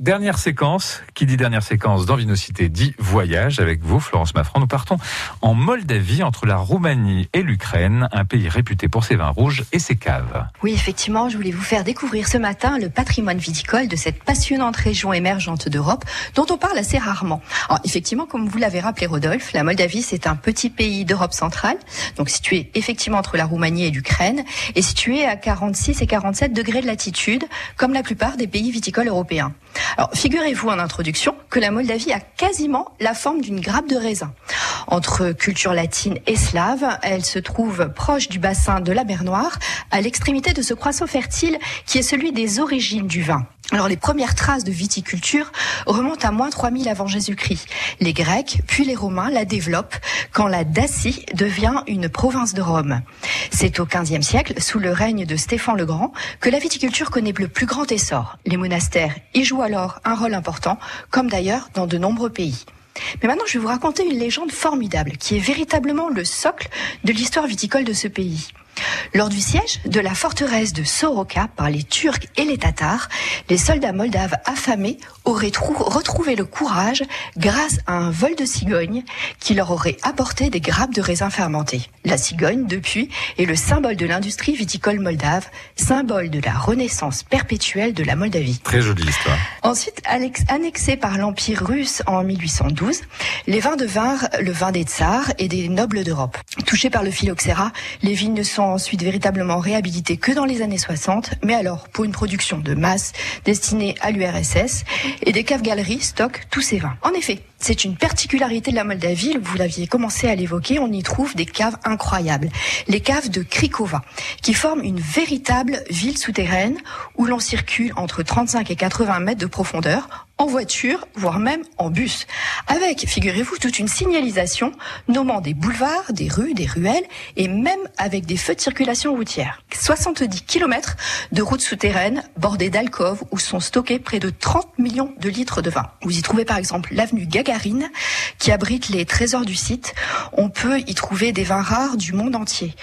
dernière séquence. Qui dit dernière séquence dans Vinocité dit voyage avec vous, Florence Maffran. Nous partons en Moldavie, entre la Roumanie et l'Ukraine, un pays réputé pour ses vins rouges et ses caves. Oui, effectivement, je voulais vous faire découvrir ce matin le patrimoine viticole de cette passionnante région émergente d'Europe dont on parle assez rarement. Alors, effectivement, comme vous l'avez rappelé, Rodolphe, la Moldavie, c'est un petit pays d'Europe centrale, donc situé effectivement entre la Roumanie et l'Ukraine, et situé à 46 et 47 degrés de latitude, comme la plupart des pays viticoles européens. Alors, figurez-vous en introduction que la Moldavie a quasiment la forme d'une grappe de raisin. Entre culture latine et slave, elle se trouve proche du bassin de la mer Noire, à l'extrémité de ce croissant fertile qui est celui des origines du vin. Alors les premières traces de viticulture remontent à moins 3000 avant Jésus-Christ. Les Grecs puis les Romains la développent quand la Dacie devient une province de Rome. C'est au XVe siècle, sous le règne de Stéphane le Grand, que la viticulture connaît le plus grand essor. Les monastères y jouent alors un rôle important, comme d'ailleurs dans de nombreux pays. Mais maintenant, je vais vous raconter une légende formidable qui est véritablement le socle de l'histoire viticole de ce pays. Lors du siège de la forteresse de Soroka par les Turcs et les Tatars, les soldats moldaves affamés auraient retrouvé le courage grâce à un vol de cigogne qui leur aurait apporté des grappes de raisins fermentés. La cigogne, depuis, est le symbole de l'industrie viticole moldave, symbole de la renaissance perpétuelle de la Moldavie. Très jolie histoire. Ensuite, annexé par l'Empire russe en 1812, les vins devinrent le vin des tsars et des nobles d'Europe. Touchés par le phylloxéra, les vignes ne sont ensuite véritablement réhabilité que dans les années 60, mais alors pour une production de masse destinée à l'URSS, et des caves-galeries stockent tous ces vins. En effet, c'est une particularité de la Moldavie, vous l'aviez commencé à l'évoquer, on y trouve des caves incroyables. Les caves de Krikova, qui forment une véritable ville souterraine où l'on circule entre 35 et 80 mètres de profondeur en voiture, voire même en bus. Avec, figurez-vous, toute une signalisation nommant des boulevards, des rues, des ruelles et même avec des feux de circulation routière. 70 km de routes souterraines bordées d'alcôves où sont stockés près de 30 millions de litres de vin. Vous y trouvez par exemple l'avenue Gagarine qui abrite les trésors du site. On peut y trouver des vins rares du monde entier.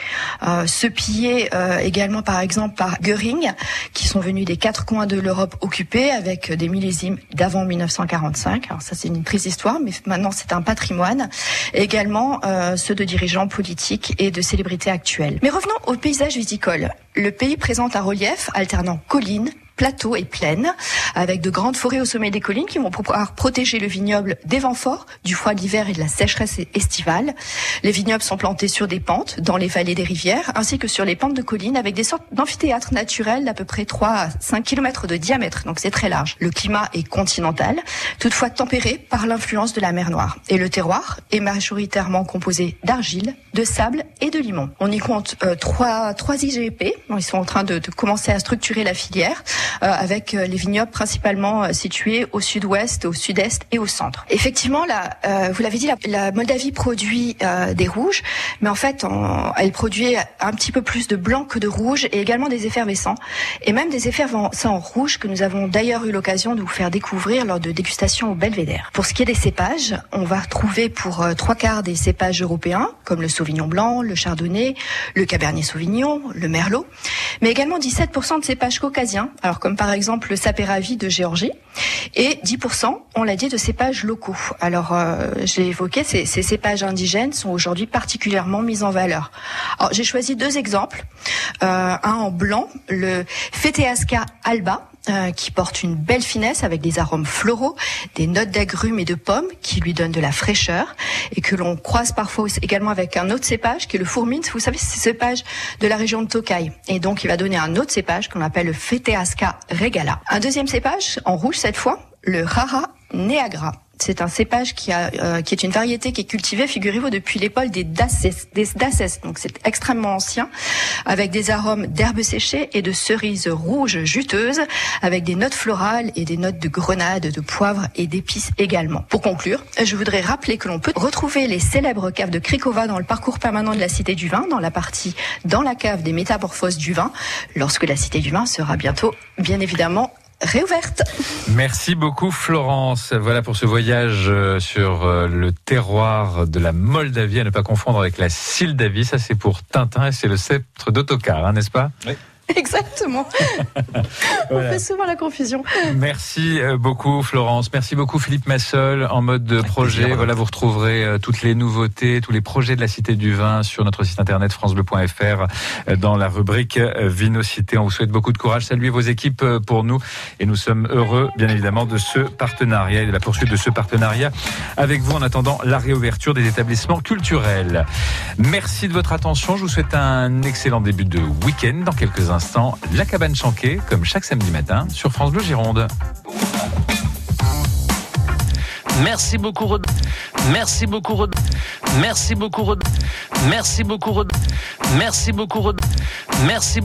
Euh, ce pillé euh, également par exemple par Göring qui sont venus des quatre coins de l'Europe occupée avec des millésimes avant 1945. Alors ça c'est une triste histoire, mais maintenant c'est un patrimoine. également euh, ceux de dirigeants politiques et de célébrités actuelles. Mais revenons au paysage viticole. Le pays présente un relief alternant collines, plateaux et plaines, avec de grandes forêts au sommet des collines qui vont pouvoir protéger le vignoble des vents forts, du froid d'hiver et de la sécheresse estivale. Les vignobles sont plantés sur des pentes, dans les vallées des rivières, ainsi que sur les pentes de collines, avec des sortes d'amphithéâtres naturels d'à peu près 3 à 5 km de diamètre, donc c'est très large. Le climat est continental, toutefois tempéré par l'influence de la mer Noire. Et le terroir est majoritairement composé d'argile, de sable et de limon. On y compte euh, trois, trois IGP, ils sont en train de commencer à structurer la filière. Euh, avec euh, les vignobles principalement euh, situés au sud-ouest, au sud-est et au centre. Effectivement, là, vous l'avez dit, la, Moldavie produit des rouges, mais en fait, elle produit un petit peu plus de blanc que de rouge et également des effervescents, et même des effervescents rouges que nous avons d'ailleurs eu l'occasion de vous faire découvrir lors de dégustations au Belvédère. Pour ce qui est des cépages, on va retrouver pour trois quarts des cépages européens, comme le Sauvignon blanc, le Chardonnay, le Cabernet Sauvignon, le Merlot, mais également 17% de cépages caucasiens, comme par exemple le sapéravi de Géorgie, et 10%, on l'a dit, de cépages locaux. Alors, euh, j'ai évoqué, ces, ces, cépages indigènes sont aujourd'hui particulièrement mis en valeur. Alors, j'ai choisi deux exemples. Euh, un en blanc, le Feteasca alba, euh, qui porte une belle finesse avec des arômes floraux, des notes d'agrumes et de pommes qui lui donnent de la fraîcheur et que l'on croise parfois également avec un autre cépage qui est le fourmine. Vous savez, c'est ce cépage de la région de Tokai. Et donc, il va donner un autre cépage qu'on appelle le Feteasca regala. Un deuxième cépage, en rouge cette fois, le Rara neagra. C'est un cépage qui, a, euh, qui est une variété qui est cultivée, figurez-vous, depuis l'époque des Daces. Des. Donc c'est extrêmement ancien, avec des arômes d'herbes séchées et de cerises rouges juteuses, avec des notes florales et des notes de grenade, de poivre et d'épices également. Pour conclure, je voudrais rappeler que l'on peut retrouver les célèbres caves de Krikova dans le parcours permanent de la Cité du Vin, dans la partie dans la cave des métamorphoses du vin, lorsque la Cité du Vin sera bientôt, bien évidemment, réouverte. Merci beaucoup Florence. Voilà pour ce voyage euh, sur euh, le terroir de la Moldavie, à ne pas confondre avec la Sildavie. Ça c'est pour Tintin et c'est le sceptre d'Autocar, hein, n'est-ce pas? Oui. Exactement. On fait souvent la confusion. Merci euh, beaucoup Florence. Merci beaucoup Philippe Massol en mode projet. Voilà, vous retrouverez euh, toutes les nouveautés, tous les projets de la Cité du Vin sur notre site internet francebleu.fr euh, dans la rubrique Vinocité. On vous souhaite beaucoup de courage. Saluez vos équipes pour nous et nous sommes heureux bien évidemment de ce partenariat et de la poursuite de ce partenariat avec vous en attendant la réouverture des établissements culturels. Merci de votre attention. Je vous souhaite un excellent début de week-end dans quelques instants la cabane chanquée, comme chaque samedi matin, sur France Bleu Gironde. Merci beaucoup. Merci beaucoup. Merci beaucoup. Merci beaucoup. Merci beaucoup. Merci.